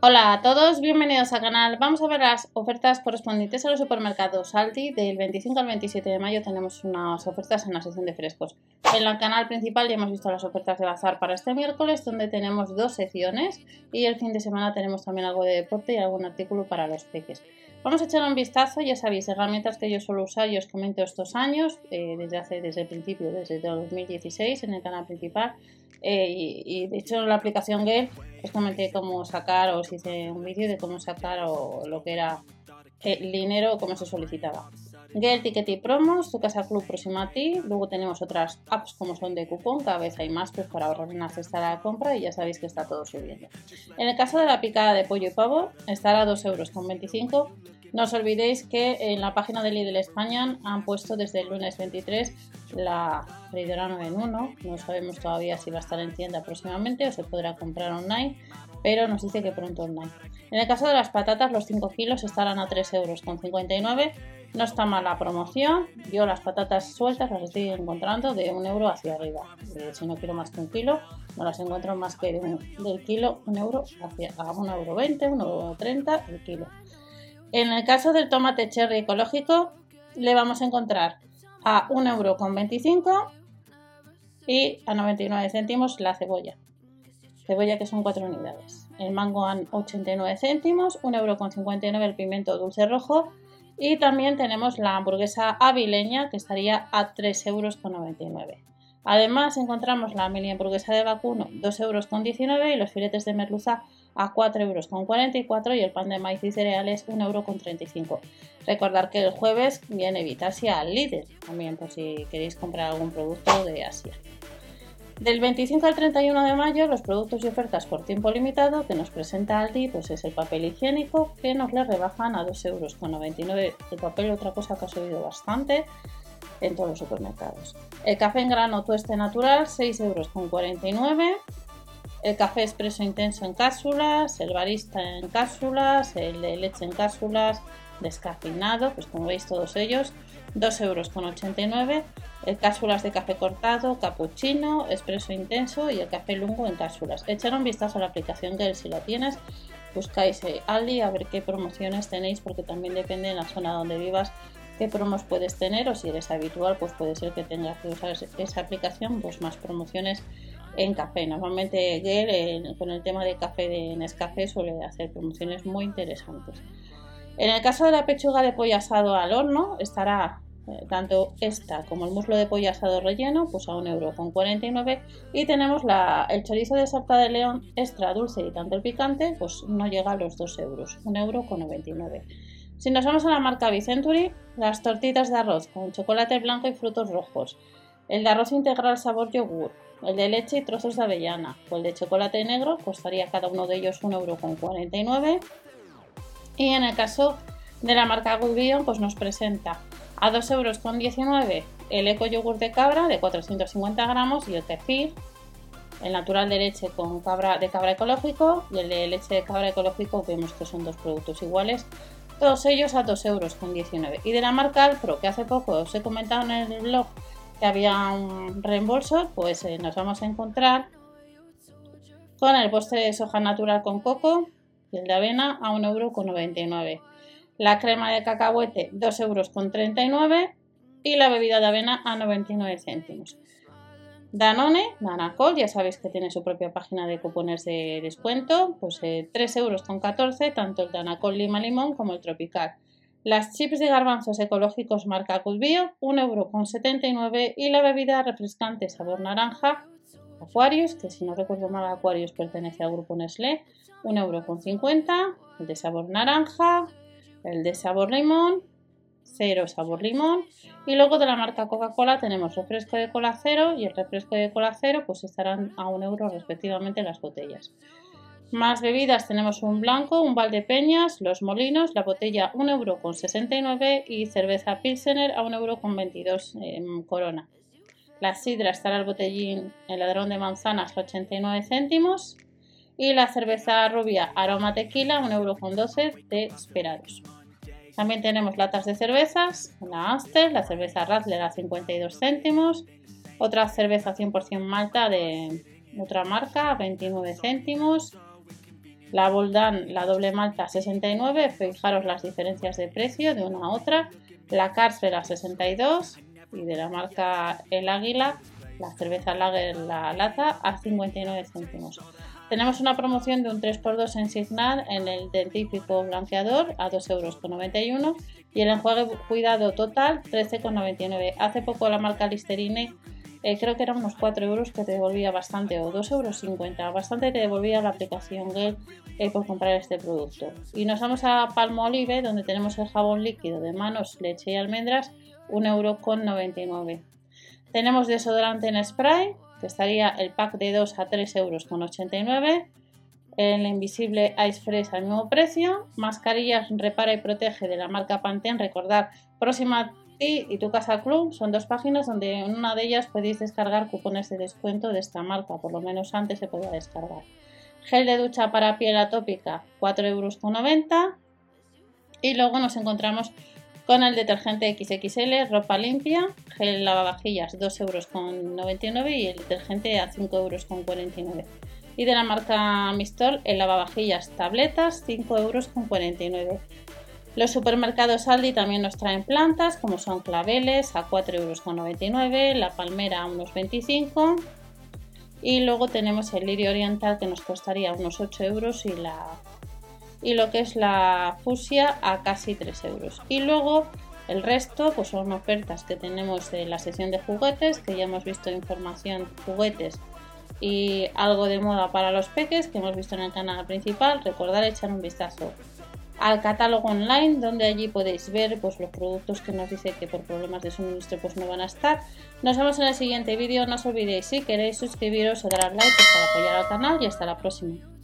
Hola a todos, bienvenidos al canal. Vamos a ver las ofertas correspondientes a los supermercados Aldi. Del 25 al 27 de mayo tenemos unas ofertas en la sección de frescos. En el canal principal ya hemos visto las ofertas de bazar para este miércoles, donde tenemos dos secciones y el fin de semana tenemos también algo de deporte y algún artículo para los peques. Vamos a echar un vistazo, ya sabéis, herramientas que yo suelo usar y os comento estos años, eh, desde hace, desde el principio, desde 2016 en el canal principal. Eh, y, de hecho la aplicación Gale os comenté cómo sacar, os hice un vídeo de cómo sacar o lo que era el dinero, cómo se solicitaba. Gale, Ticket y Promos, Tu Casa Club próxima a ti. Luego tenemos otras apps como son de cupón, cada vez hay más pues, para ahorrar una cesta de la compra y ya sabéis que está todo subiendo. En el caso de la picada de pollo y pavo, estará a 2,25 euros. No os olvidéis que en la página de Lidl España han puesto desde el lunes 23 la freidora 9 en 1. No sabemos todavía si va a estar en tienda próximamente o se podrá comprar online, pero nos dice que pronto online. En el caso de las patatas, los 5 kilos estarán a 3,59 euros. No está mal la promoción. Yo las patatas sueltas las estoy encontrando de un euro hacia arriba. Eh, si no quiero más que un kilo, no las encuentro más que del kilo un euro hacia a 1,20 euro, 1,30 el kilo. En el caso del tomate cherry ecológico, le vamos a encontrar a 1,25€ y a 99 céntimos la cebolla. Cebolla que son 4 unidades. El mango a 89 céntimos, 1,59€ el pimiento dulce rojo y también tenemos la hamburguesa avileña que estaría a 3,99 euros. Además encontramos la mini hamburguesa de vacuno 2,19 euros y los filetes de merluza a 4,44 euros y el pan de maíz y cereales 1,35 euros. Recordar que el jueves viene Vitasia al líder, también por si queréis comprar algún producto de Asia. Del 25 al 31 de mayo, los productos y ofertas por tiempo limitado que nos presenta Aldi pues es el papel higiénico que nos le rebajan a 2,99 euros. El papel, otra cosa que ha subido bastante en todos los supermercados. El café en grano tueste natural, 6,49 euros. El café expreso intenso en cápsulas, el barista en cápsulas, el de leche en cápsulas, descafeinado, pues como veis todos ellos, 2,89 euros. El cápsulas de café cortado, cappuccino, expreso intenso y el café lungo en cápsulas. Echar un vistazo a la aplicación que si la tienes, buscáis eh, Aldi a ver qué promociones tenéis porque también depende en la zona donde vivas qué promos puedes tener o si eres habitual pues puede ser que tengas que usar esa aplicación pues más promociones en café. Normalmente Gale con el tema de café de Nescafé suele hacer promociones muy interesantes. En el caso de la pechuga de pollo asado al horno estará eh, tanto esta como el muslo de pollo asado relleno pues a 1,49€ y tenemos el chorizo de salta de león extra dulce y tanto el picante pues no llega a los 2 euros, 1,99€. Si nos vamos a la marca Vicenturi, las tortitas de arroz con chocolate blanco y frutos rojos, el de arroz integral sabor yogur, el de leche y trozos de avellana o el de chocolate negro costaría cada uno de ellos 1,49€. Y en el caso de la marca Good pues nos presenta a 2,19€ el eco yogur de cabra de 450 gramos y el kefir, el natural de leche con cabra, de cabra ecológico y el de leche de cabra ecológico vemos que son dos productos iguales todos ellos a 2,19 euros. Y de la marca Alpro, que hace poco os he comentado en el blog que había un reembolso, pues eh, nos vamos a encontrar con el postre de soja natural con coco y el de avena a 1,99€. La crema de cacahuete 2,39€ euros y la bebida de avena a 99 céntimos. Danone, Danacol, ya sabéis que tiene su propia página de cupones de descuento, pues eh, 3 euros con 14, tanto el Danacol Lima Limón como el Tropical. Las chips de garbanzos ecológicos marca Cudbio, 1 euro con 79 y la bebida refrescante sabor naranja Aquarius, que si no recuerdo mal Aquarius pertenece al grupo Nestlé, 1 euro con 50, el de sabor naranja, el de sabor limón cero sabor limón. Y luego de la marca Coca-Cola tenemos refresco de cola cero y el refresco de cola cero pues estarán a un euro respectivamente las botellas. Más bebidas tenemos un blanco, un Valdepeñas, los molinos, la botella 1,69 euro con 69 y cerveza Pilsener a 1,22 euro con 22 en corona. La sidra estará el botellín el ladrón de manzanas a 89 céntimos y la cerveza rubia aroma tequila 1,12 euro con 12 de esperados. También tenemos latas de cervezas, la Aster, la cerveza Radler a 52 céntimos, otra cerveza 100% malta de otra marca a 29 céntimos, La Boldan, la doble malta 69, fijaros las diferencias de precio de una a otra. La Carcel 62 y de la marca El Águila, la cerveza Lager, la lata a 59 céntimos. Tenemos una promoción de un 3x2 en Signal en el dentífico blanqueador a 2,91 euros y el enjuague cuidado total 13,99 Hace poco la marca Listerine eh, creo que eran unos 4 euros que te devolvía bastante o 2,50 euros, bastante te devolvía la aplicación Gel eh, por comprar este producto. Y nos vamos a Palmolive donde tenemos el jabón líquido de manos, leche y almendras 1,99 euro. Tenemos desodorante en spray estaría el pack de 2 a 3 euros con 89 el invisible Ice Fresh al mismo precio mascarillas repara y protege de la marca Pantene recordar próxima ti y tu casa club son dos páginas donde en una de ellas podéis descargar cupones de descuento de esta marca por lo menos antes se podía descargar. Gel de ducha para piel atópica 4 euros con 90 y luego nos encontramos con el detergente XXL, ropa limpia, gel lavavajillas 2,99 euros y el detergente a 5,49 euros. Y de la marca Mistol, el lavavajillas tabletas 5,49 euros. Los supermercados Aldi también nos traen plantas como son claveles a 4,99 euros, la palmera a unos 25 y luego tenemos el lirio oriental que nos costaría unos 8 euros y la y lo que es la fusia a casi 3 euros. Y luego el resto pues son ofertas que tenemos de la sesión de juguetes, que ya hemos visto información juguetes y algo de moda para los peques que hemos visto en el canal principal. Recordar echar un vistazo al catálogo online donde allí podéis ver pues, los productos que nos dice que por problemas de suministro pues no van a estar. Nos vemos en el siguiente vídeo. No os olvidéis si queréis suscribiros o dar al like para apoyar al canal y hasta la próxima.